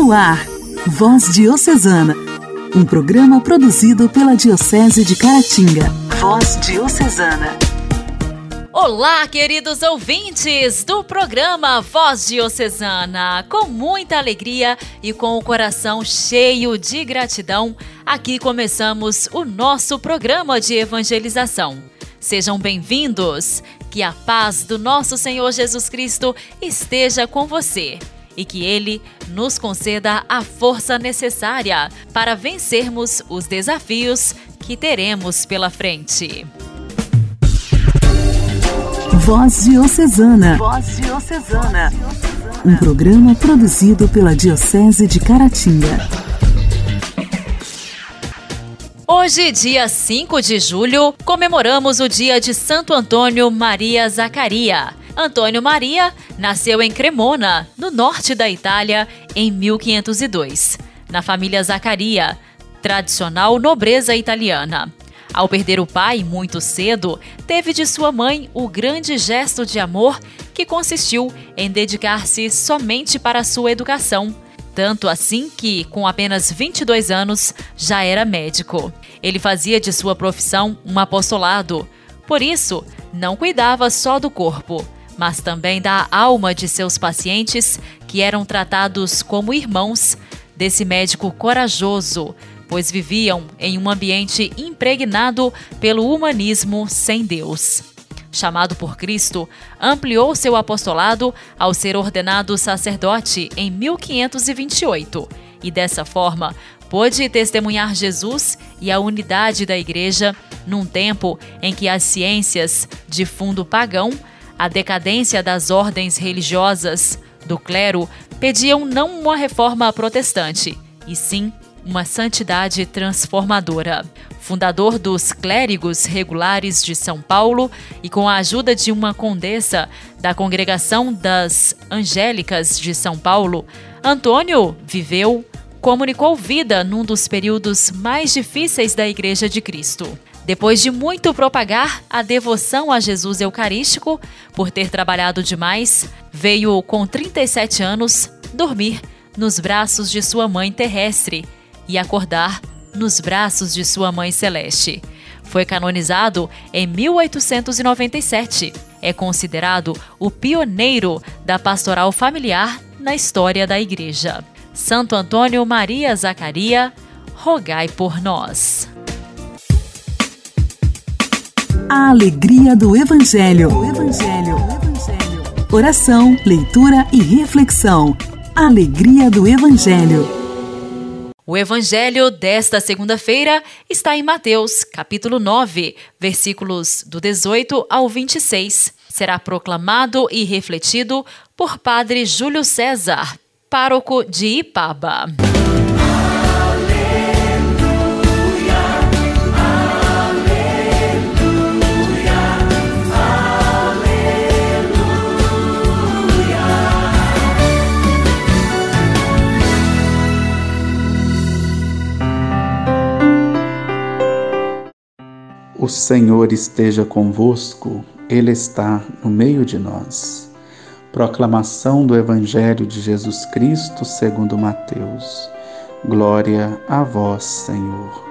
No ar, Voz Diocesana, um programa produzido pela Diocese de Caratinga. Voz Diocesana. Olá, queridos ouvintes do programa Voz Diocesana. Com muita alegria e com o coração cheio de gratidão, aqui começamos o nosso programa de evangelização. Sejam bem-vindos. Que a paz do nosso Senhor Jesus Cristo esteja com você e que Ele nos conceda a força necessária para vencermos os desafios que teremos pela frente. Voz Diocesana. Voz Diocesana. Um programa produzido pela Diocese de Caratinga. Hoje, dia 5 de julho, comemoramos o dia de Santo Antônio Maria Zacaria. Antônio Maria nasceu em Cremona, no norte da Itália, em 1502, na família Zaccaria, tradicional nobreza italiana. Ao perder o pai muito cedo, teve de sua mãe o grande gesto de amor que consistiu em dedicar-se somente para sua educação. Tanto assim que, com apenas 22 anos, já era médico. Ele fazia de sua profissão um apostolado. Por isso, não cuidava só do corpo, mas também da alma de seus pacientes, que eram tratados como irmãos desse médico corajoso, pois viviam em um ambiente impregnado pelo humanismo sem Deus. Chamado por Cristo, ampliou seu apostolado ao ser ordenado sacerdote em 1528 e, dessa forma, pôde testemunhar Jesus e a unidade da Igreja num tempo em que as ciências de fundo pagão a decadência das ordens religiosas do clero pediam não uma reforma protestante, e sim uma santidade transformadora. Fundador dos Clérigos Regulares de São Paulo e com a ajuda de uma condessa da Congregação das Angélicas de São Paulo, Antônio viveu, comunicou vida num dos períodos mais difíceis da Igreja de Cristo. Depois de muito propagar a devoção a Jesus Eucarístico, por ter trabalhado demais, veio com 37 anos dormir nos braços de sua mãe terrestre e acordar nos braços de sua mãe celeste. Foi canonizado em 1897. É considerado o pioneiro da pastoral familiar na história da Igreja. Santo Antônio Maria Zacaria, rogai por nós. A alegria do Evangelho. O Evangelho. Oração, leitura e reflexão. Alegria do Evangelho. O evangelho desta segunda-feira está em Mateus, capítulo 9, versículos do 18 ao 26. Será proclamado e refletido por Padre Júlio César, pároco de Ipaba. O Senhor esteja convosco, Ele está no meio de nós. Proclamação do Evangelho de Jesus Cristo segundo Mateus. Glória a vós, Senhor.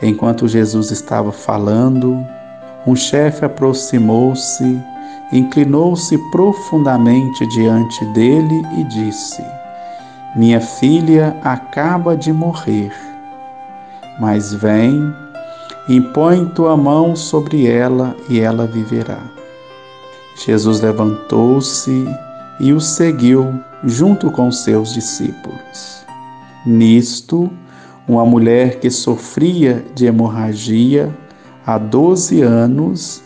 Enquanto Jesus estava falando, um chefe aproximou-se, inclinou-se profundamente diante dele e disse: Minha filha acaba de morrer, mas vem Impõe tua mão sobre ela e ela viverá. Jesus levantou-se e o seguiu junto com seus discípulos. Nisto, uma mulher que sofria de hemorragia há doze anos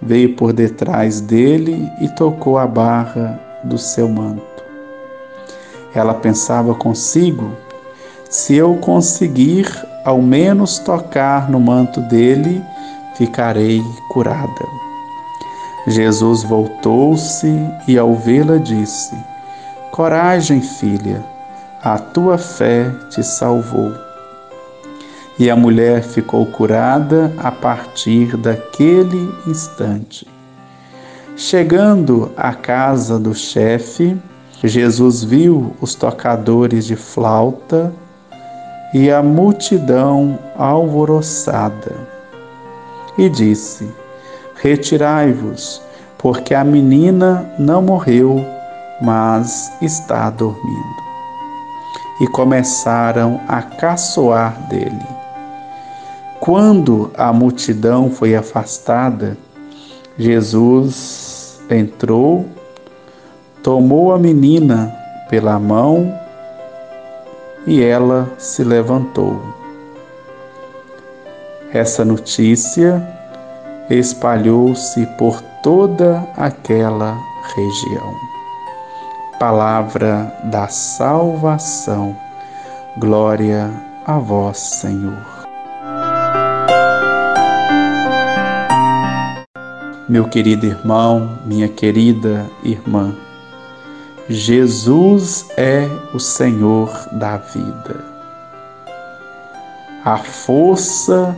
veio por detrás dele e tocou a barra do seu manto. Ela pensava consigo: se eu conseguir ao menos tocar no manto dele, ficarei curada. Jesus voltou-se e, ao vê-la, disse: Coragem, filha, a tua fé te salvou. E a mulher ficou curada a partir daquele instante. Chegando à casa do chefe, Jesus viu os tocadores de flauta e a multidão alvoroçada e disse: Retirai-vos, porque a menina não morreu, mas está dormindo. E começaram a caçoar dele. Quando a multidão foi afastada, Jesus entrou, tomou a menina pela mão e ela se levantou. Essa notícia espalhou-se por toda aquela região. Palavra da salvação. Glória a vós, Senhor. Meu querido irmão, minha querida irmã, Jesus é o Senhor da vida. A força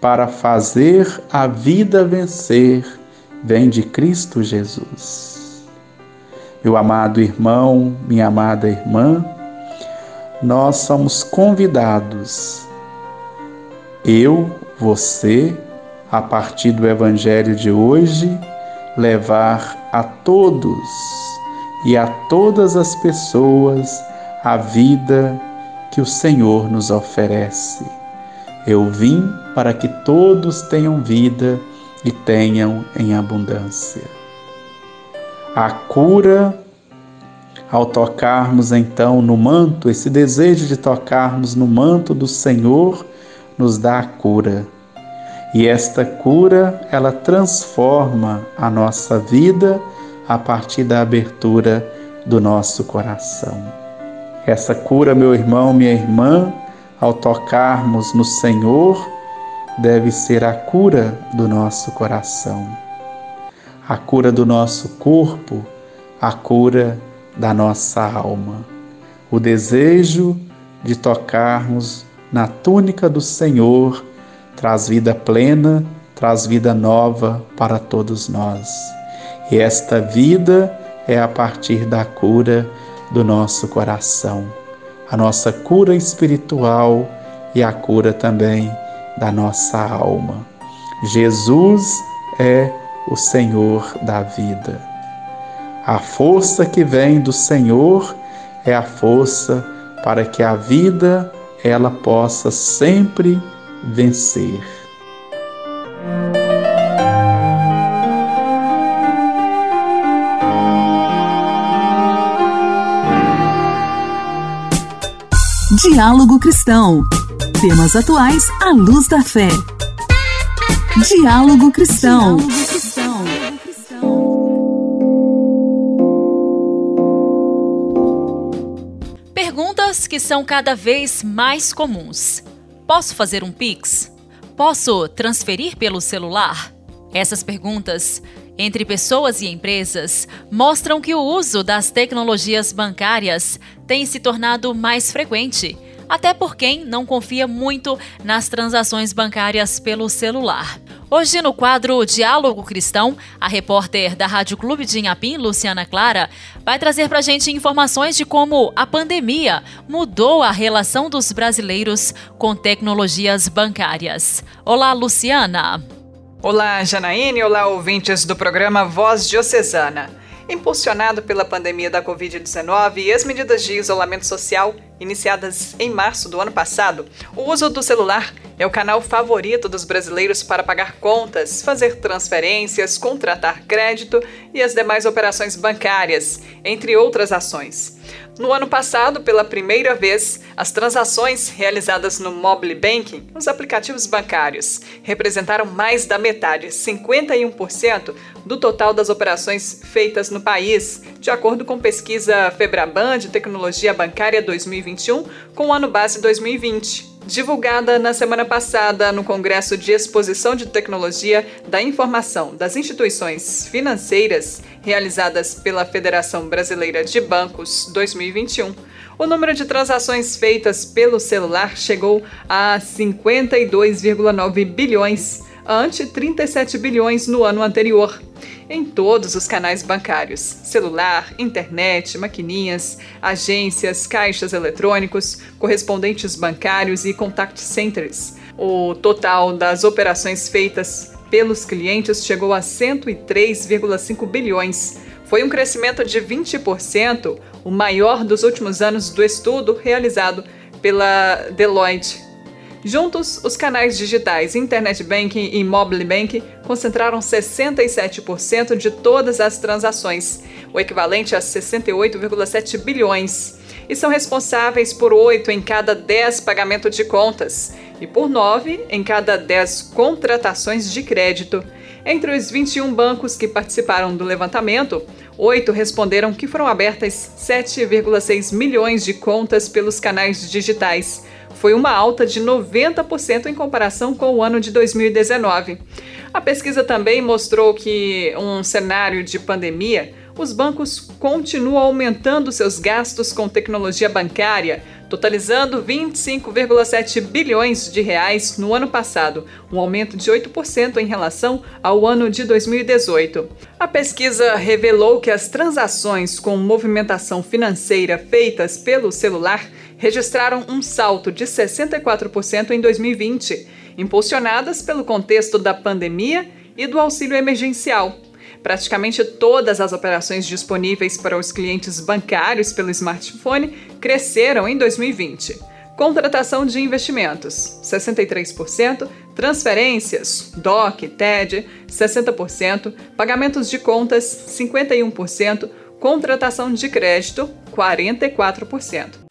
para fazer a vida vencer vem de Cristo Jesus. Meu amado irmão, minha amada irmã, nós somos convidados, eu, você, a partir do Evangelho de hoje, levar a todos e a todas as pessoas a vida que o Senhor nos oferece. Eu vim para que todos tenham vida e tenham em abundância. A cura, ao tocarmos então no manto, esse desejo de tocarmos no manto do Senhor, nos dá a cura. E esta cura, ela transforma a nossa vida a partir da abertura do nosso coração. Essa cura, meu irmão, minha irmã, ao tocarmos no Senhor, deve ser a cura do nosso coração, a cura do nosso corpo, a cura da nossa alma. O desejo de tocarmos na túnica do Senhor traz vida plena, traz vida nova para todos nós. E esta vida é a partir da cura do nosso coração, a nossa cura espiritual e a cura também da nossa alma. Jesus é o Senhor da vida. A força que vem do Senhor é a força para que a vida ela possa sempre vencer. Diálogo Cristão. Temas atuais à luz da fé. Diálogo Cristão. Perguntas que são cada vez mais comuns. Posso fazer um Pix? Posso transferir pelo celular? Essas perguntas entre pessoas e empresas mostram que o uso das tecnologias bancárias tem se tornado mais frequente, até por quem não confia muito nas transações bancárias pelo celular. Hoje, no quadro Diálogo Cristão, a repórter da Rádio Clube de Inhapim, Luciana Clara, vai trazer para a gente informações de como a pandemia mudou a relação dos brasileiros com tecnologias bancárias. Olá, Luciana! Olá, Janaíne. Olá, ouvintes do programa Voz Diocesana. Impulsionado pela pandemia da Covid-19 e as medidas de isolamento social iniciadas em março do ano passado, o uso do celular é o canal favorito dos brasileiros para pagar contas, fazer transferências, contratar crédito e as demais operações bancárias, entre outras ações. No ano passado, pela primeira vez, as transações realizadas no mobile banking, os aplicativos bancários, representaram mais da metade, 51%, do total das operações feitas no país, de acordo com pesquisa Febraban de Tecnologia Bancária 2021, com o ano base 2020. Divulgada na semana passada no Congresso de Exposição de Tecnologia da Informação das Instituições Financeiras, realizadas pela Federação Brasileira de Bancos 2021, o número de transações feitas pelo celular chegou a 52,9 bilhões, ante 37 bilhões no ano anterior. Em todos os canais bancários: celular, internet, maquininhas, agências, caixas eletrônicos, correspondentes bancários e contact centers. O total das operações feitas pelos clientes chegou a 103,5 bilhões. Foi um crescimento de 20%, o maior dos últimos anos do estudo realizado pela Deloitte. Juntos, os canais digitais Internet Banking e Mobile Banking concentraram 67% de todas as transações, o equivalente a 68,7 bilhões, e são responsáveis por 8 em cada 10 pagamentos de contas e por 9 em cada 10 contratações de crédito. Entre os 21 bancos que participaram do levantamento, oito responderam que foram abertas 7,6 milhões de contas pelos canais digitais. Foi uma alta de 90% em comparação com o ano de 2019. A pesquisa também mostrou que um cenário de pandemia os bancos continuam aumentando seus gastos com tecnologia bancária, totalizando 25,7 bilhões de reais no ano passado, um aumento de 8% em relação ao ano de 2018. A pesquisa revelou que as transações com movimentação financeira feitas pelo celular registraram um salto de 64% em 2020, impulsionadas pelo contexto da pandemia e do auxílio emergencial. Praticamente todas as operações disponíveis para os clientes bancários pelo smartphone cresceram em 2020. Contratação de investimentos, 63%, transferências, DOC, TED, 60%, pagamentos de contas, 51%, contratação de crédito, 44%.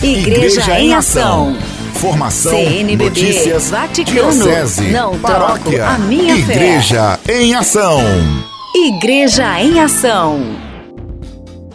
Igreja, Igreja em Ação. Formação, CNBB, notícias, Vaticano, diocese, não paróquia, troco a minha Igreja fé. em Ação. Igreja em Ação.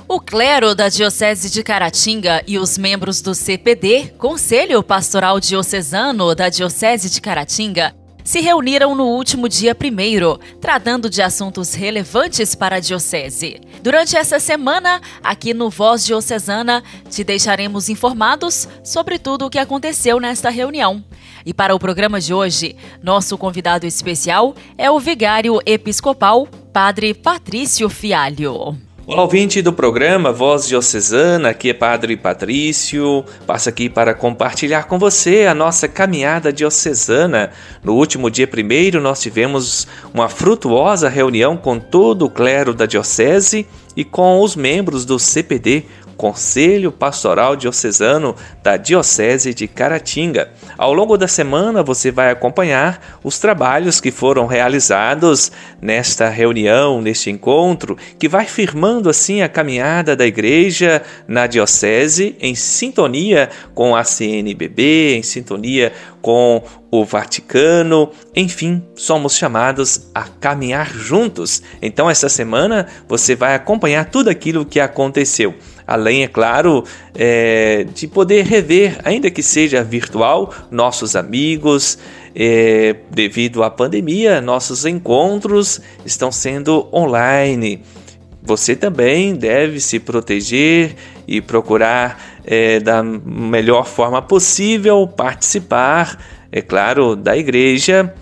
O clero da Diocese de Caratinga e os membros do CPD, Conselho Pastoral Diocesano da Diocese de Caratinga, se reuniram no último dia primeiro, tratando de assuntos relevantes para a Diocese. Durante essa semana, aqui no Voz Diocesana, te deixaremos informados sobre tudo o que aconteceu nesta reunião. E para o programa de hoje, nosso convidado especial é o vigário episcopal, Padre Patrício Fialho. Olá, ouvinte do programa Voz Diocesana, aqui é Padre Patrício. Passo aqui para compartilhar com você a nossa caminhada diocesana. No último dia primeiro, nós tivemos uma frutuosa reunião com todo o clero da Diocese e com os membros do CPD, Conselho Pastoral Diocesano da Diocese de Caratinga. Ao longo da semana você vai acompanhar os trabalhos que foram realizados nesta reunião, neste encontro, que vai firmando assim a caminhada da igreja na Diocese em sintonia com a CNBB, em sintonia com o Vaticano, enfim, somos chamados a caminhar juntos. Então, essa semana você vai acompanhar tudo aquilo que aconteceu. Além, é claro, é, de poder rever, ainda que seja virtual, nossos amigos. É, devido à pandemia, nossos encontros estão sendo online. Você também deve se proteger e procurar é, da melhor forma possível participar, é claro, da igreja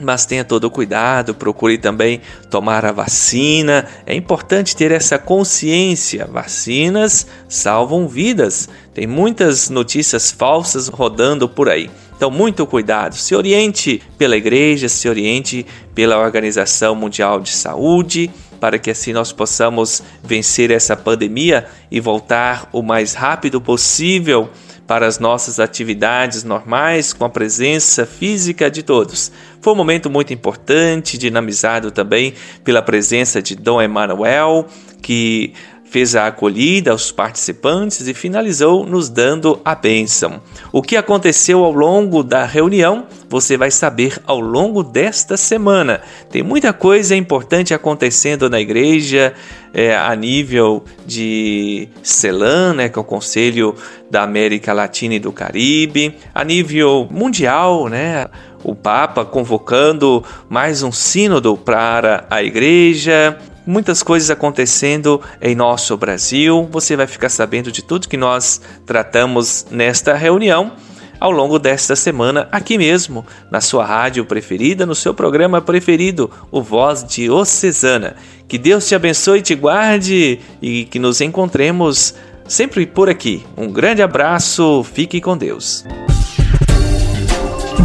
mas tenha todo o cuidado, procure também tomar a vacina. É importante ter essa consciência. Vacinas salvam vidas. Tem muitas notícias falsas rodando por aí. Então, muito cuidado. Se oriente pela igreja, se oriente pela Organização Mundial de Saúde, para que assim nós possamos vencer essa pandemia e voltar o mais rápido possível para as nossas atividades normais com a presença física de todos. Foi um momento muito importante, dinamizado também pela presença de Dom Emanuel, que fez a acolhida aos participantes e finalizou nos dando a bênção. O que aconteceu ao longo da reunião você vai saber ao longo desta semana. Tem muita coisa importante acontecendo na igreja é, a nível de CELAN, né, que é o Conselho da América Latina e do Caribe, a nível mundial, né, o Papa convocando mais um sínodo para a igreja muitas coisas acontecendo em nosso Brasil. Você vai ficar sabendo de tudo que nós tratamos nesta reunião. ao longo desta semana aqui mesmo, na sua rádio preferida, no seu programa preferido, o Voz Diocesana. Que Deus te abençoe e te guarde e que nos encontremos sempre por aqui. Um grande abraço, fique com Deus.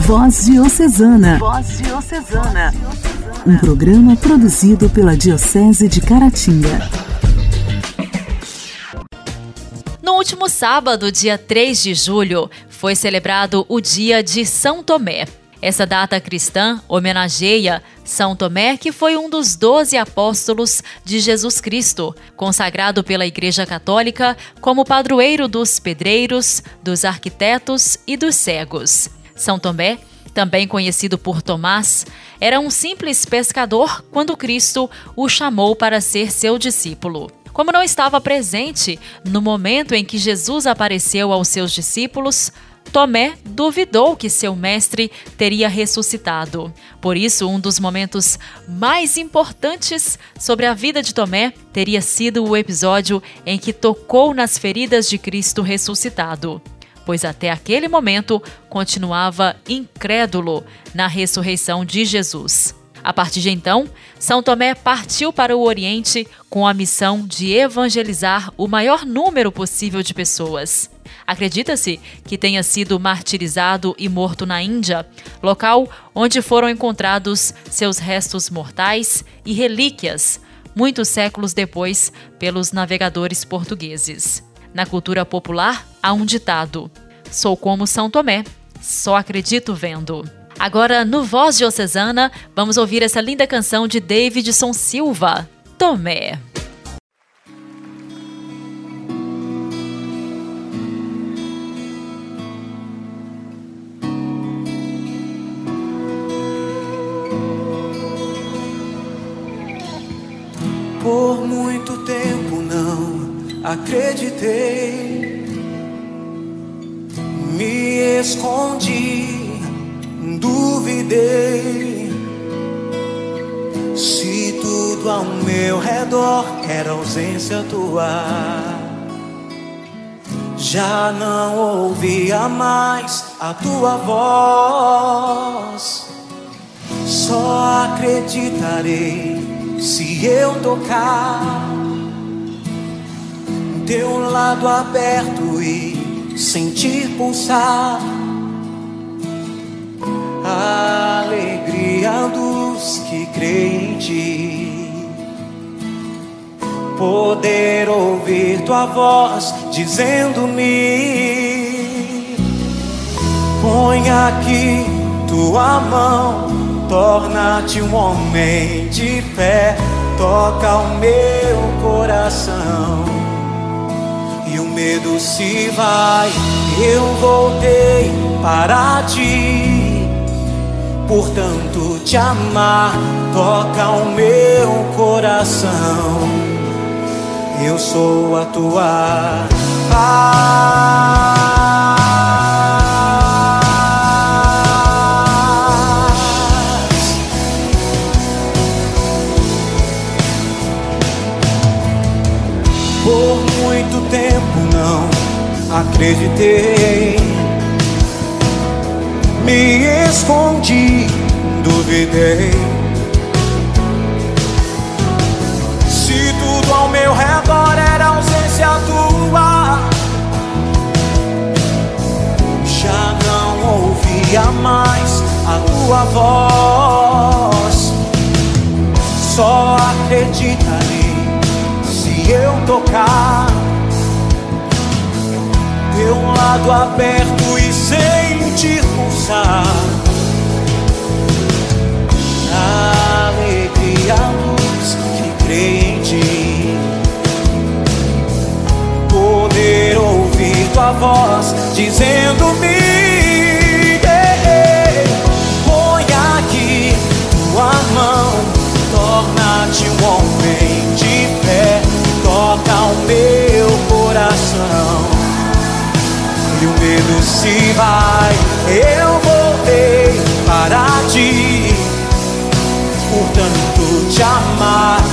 Voz Diocesana. Voz Diocesana. Um programa produzido pela Diocese de Caratinga. No último sábado, dia 3 de julho, foi celebrado o Dia de São Tomé. Essa data cristã homenageia São Tomé, que foi um dos doze apóstolos de Jesus Cristo, consagrado pela Igreja Católica como padroeiro dos pedreiros, dos arquitetos e dos cegos. São Tomé, também conhecido por Tomás, era um simples pescador quando Cristo o chamou para ser seu discípulo. Como não estava presente no momento em que Jesus apareceu aos seus discípulos, Tomé duvidou que seu mestre teria ressuscitado. Por isso, um dos momentos mais importantes sobre a vida de Tomé teria sido o episódio em que tocou nas feridas de Cristo ressuscitado, pois até aquele momento continuava incrédulo na ressurreição de Jesus. A partir de então, São Tomé partiu para o Oriente com a missão de evangelizar o maior número possível de pessoas. Acredita-se que tenha sido martirizado e morto na Índia, local onde foram encontrados seus restos mortais e relíquias, muitos séculos depois, pelos navegadores portugueses. Na cultura popular, há um ditado: Sou como São Tomé, só acredito vendo. Agora, no Voz Diocesana, vamos ouvir essa linda canção de Davidson Silva, Tomé. Por muito tempo acreditei, me escondi duvidei se tudo ao meu redor era ausência tua. Já não ouvia mais a tua voz. Só acreditarei se eu tocar teu lado aberto e sentir pulsar a alegria dos que creem em ti. Poder ouvir tua voz dizendo-me: Põe aqui tua mão, torna-te um homem de fé, toca o meu coração. E o medo se vai, eu voltei para ti portanto te amar toca o meu coração. Eu sou a tua paz. Acreditei me escondi, duvidei. Se tudo ao meu redor era ausência tua, já não ouvia mais a tua voz. Só acreditarei se eu tocar teu lado aberto e sentir pulsar alegria, a luz que crê em ti. Poder ouvir tua voz dizendo-me. Põe aqui tua mão, torna-te um homem de fé, toca o meu coração e o medo se vai. Eu voltei para ti, portanto te amar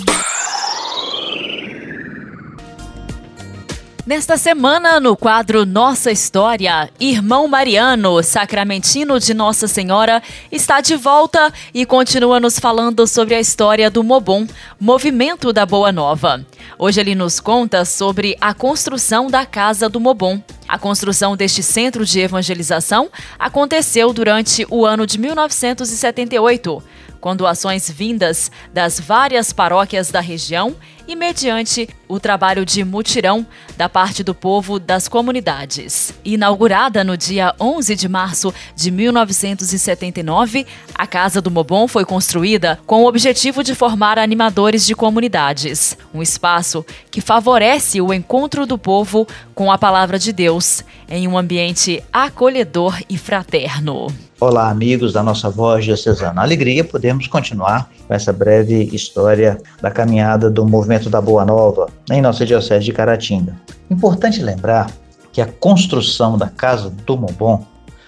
Nesta semana, no quadro Nossa História, Irmão Mariano, sacramentino de Nossa Senhora, está de volta e continua nos falando sobre a história do Mobon, Movimento da Boa Nova. Hoje ele nos conta sobre a construção da Casa do Mobon. A construção deste centro de evangelização aconteceu durante o ano de 1978, com doações vindas das várias paróquias da região e mediante o trabalho de mutirão da parte do povo das comunidades. Inaugurada no dia 11 de março de 1979, a Casa do Mobon foi construída com o objetivo de formar animadores de comunidades, um espaço que favorece o encontro do povo com a palavra de Deus em um ambiente acolhedor e fraterno. Olá, amigos da nossa voz diocesana. Alegria, podemos continuar com essa breve história da caminhada do movimento da Boa Nova em nossa diocese de Caratinga. Importante lembrar que a construção da Casa do Mombom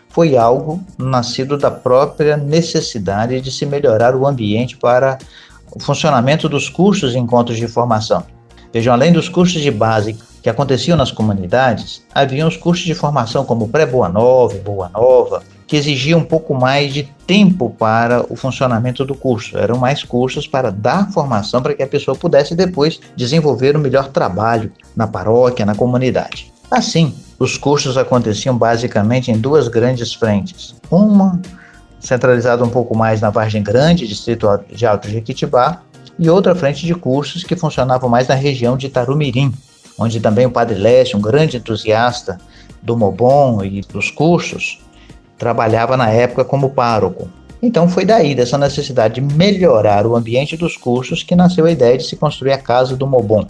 foi algo nascido da própria necessidade de se melhorar o ambiente para o funcionamento dos cursos e encontros de formação. Vejam, além dos cursos de base que aconteciam nas comunidades, haviam os cursos de formação como Pré-Boa Nova, Boa Nova, que exigiam um pouco mais de tempo para o funcionamento do curso. Eram mais cursos para dar formação para que a pessoa pudesse depois desenvolver o melhor trabalho na paróquia, na comunidade. Assim, os cursos aconteciam basicamente em duas grandes frentes. Uma centralizada um pouco mais na Vargem Grande, distrito de Alto Jequitibá, e outra frente de cursos que funcionavam mais na região de Tarumirim, onde também o Padre Leste, um grande entusiasta do Mobon e dos cursos, trabalhava na época como pároco. Então foi daí, dessa necessidade de melhorar o ambiente dos cursos, que nasceu a ideia de se construir a Casa do Mobon.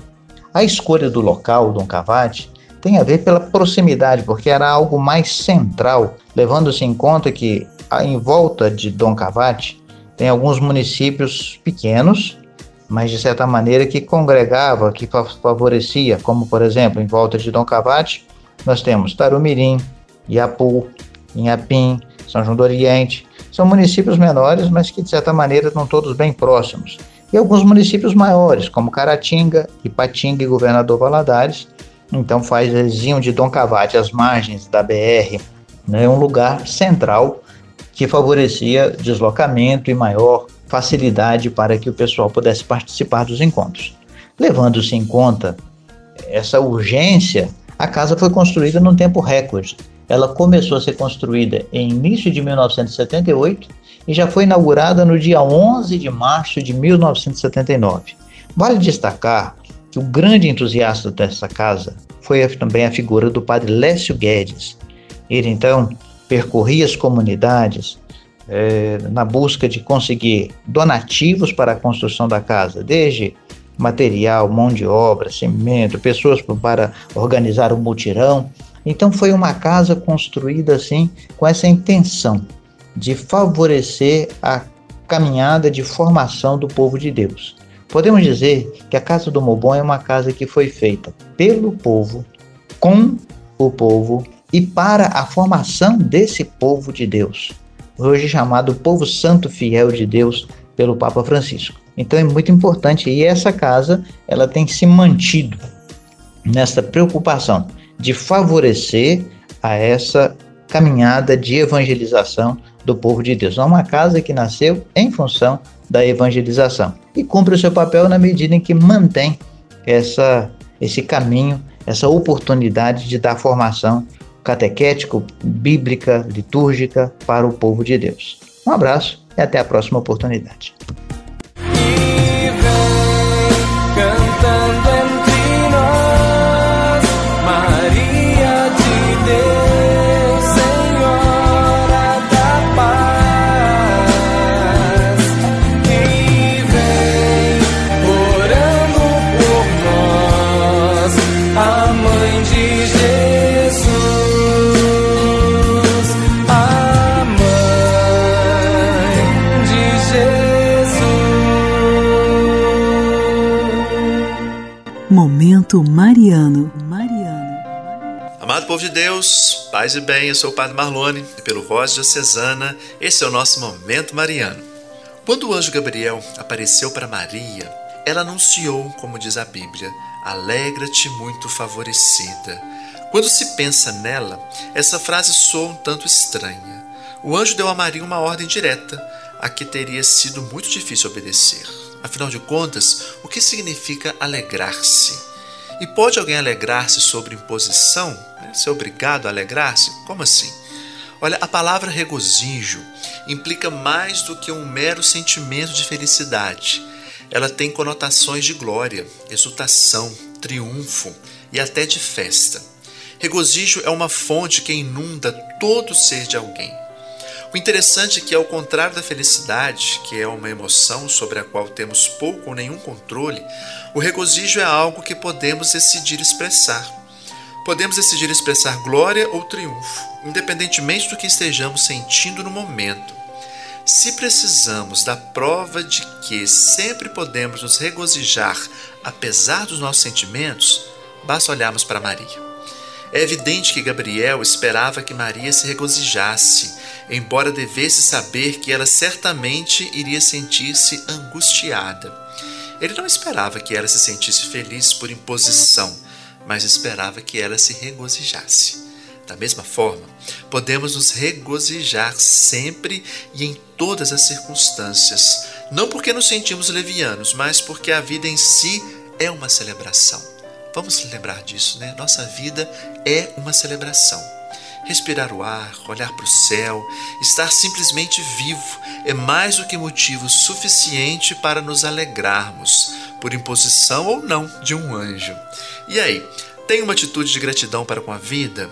A escolha do local, Dom Cavate, tem a ver pela proximidade, porque era algo mais central, levando-se em conta que em volta de Dom Cavate tem alguns municípios pequenos, mas de certa maneira que congregava, que favorecia, como por exemplo, em volta de Dom Cavate, nós temos Tarumirim, Iapu, Inhapim, São João do Oriente. São municípios menores, mas que de certa maneira estão todos bem próximos. E alguns municípios maiores, como Caratinga, Ipatinga e Governador Valadares. Então faz vizinho de Dom Cavate, as margens da BR, né, um lugar central que favorecia deslocamento e maior facilidade para que o pessoal pudesse participar dos encontros. Levando-se em conta essa urgência, a casa foi construída num tempo recorde. Ela começou a ser construída em início de 1978 e já foi inaugurada no dia 11 de março de 1979. Vale destacar que o grande entusiasta dessa casa foi também a figura do padre Lécio Guedes. Ele então percorria as comunidades é, na busca de conseguir donativos para a construção da casa, desde material, mão de obra, cimento, pessoas para organizar o mutirão. Então foi uma casa construída assim com essa intenção de favorecer a caminhada de formação do povo de Deus. Podemos dizer que a casa do Mobon é uma casa que foi feita pelo povo, com o povo e para a formação desse povo de Deus, hoje chamado povo santo fiel de Deus pelo Papa Francisco. Então é muito importante e essa casa ela tem se mantido nessa preocupação de favorecer a essa caminhada de evangelização do povo de Deus. É uma casa que nasceu em função da evangelização e cumpre o seu papel na medida em que mantém essa, esse caminho, essa oportunidade de dar formação catequético, bíblica, litúrgica para o povo de Deus. Um abraço e até a próxima oportunidade. Momento Mariano. Mariano. Amado povo de Deus, paz e bem, eu sou o Padre Marlone e pelo Voz Diocesana, esse é o nosso Momento Mariano. Quando o anjo Gabriel apareceu para Maria, ela anunciou, como diz a Bíblia, alegra-te muito favorecida. Quando se pensa nela, essa frase soa um tanto estranha. O anjo deu a Maria uma ordem direta, a que teria sido muito difícil obedecer. Afinal de contas, o que significa alegrar-se? E pode alguém alegrar-se sobre imposição? Né? Ser obrigado a alegrar-se? Como assim? Olha, a palavra regozijo implica mais do que um mero sentimento de felicidade. Ela tem conotações de glória, exultação, triunfo e até de festa. Regozijo é uma fonte que inunda todo o ser de alguém. O interessante é que, ao contrário da felicidade, que é uma emoção sobre a qual temos pouco ou nenhum controle, o regozijo é algo que podemos decidir expressar. Podemos decidir expressar glória ou triunfo, independentemente do que estejamos sentindo no momento. Se precisamos da prova de que sempre podemos nos regozijar apesar dos nossos sentimentos, basta olharmos para Maria. É evidente que Gabriel esperava que Maria se regozijasse, embora devesse saber que ela certamente iria sentir-se angustiada. Ele não esperava que ela se sentisse feliz por imposição, mas esperava que ela se regozijasse. Da mesma forma, podemos nos regozijar sempre e em todas as circunstâncias, não porque nos sentimos levianos, mas porque a vida em si é uma celebração. Vamos lembrar disso, né? Nossa vida é uma celebração. Respirar o ar, olhar para o céu, estar simplesmente vivo é mais do que motivo suficiente para nos alegrarmos, por imposição ou não de um anjo. E aí, tem uma atitude de gratidão para com a vida?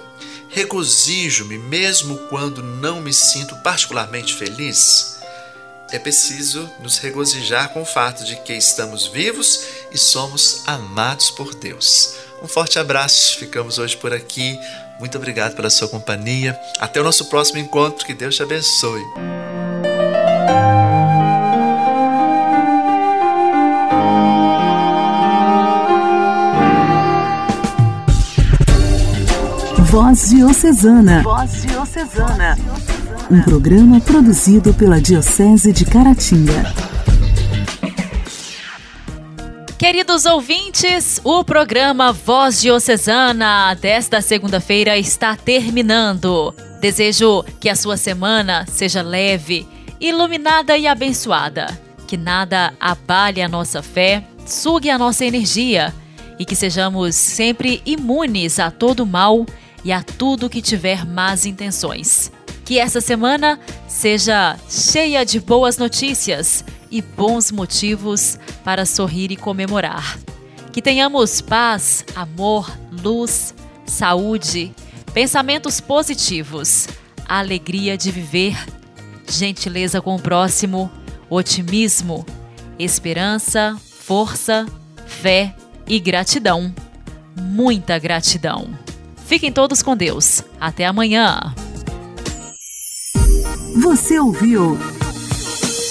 Regozijo-me mesmo quando não me sinto particularmente feliz? é preciso nos regozijar com o fato de que estamos vivos e somos amados por Deus. Um forte abraço, ficamos hoje por aqui. Muito obrigado pela sua companhia. Até o nosso próximo encontro, que Deus te abençoe. Voz Diocesana. Voz Diocesana um programa produzido pela Diocese de Caratinga. Queridos ouvintes, o programa Voz Diocesana desta segunda-feira está terminando. Desejo que a sua semana seja leve, iluminada e abençoada. Que nada abale a nossa fé, sugue a nossa energia e que sejamos sempre imunes a todo mal e a tudo que tiver más intenções. Que essa semana seja cheia de boas notícias e bons motivos para sorrir e comemorar. Que tenhamos paz, amor, luz, saúde, pensamentos positivos, alegria de viver, gentileza com o próximo, otimismo, esperança, força, fé e gratidão. Muita gratidão. Fiquem todos com Deus. Até amanhã. Você ouviu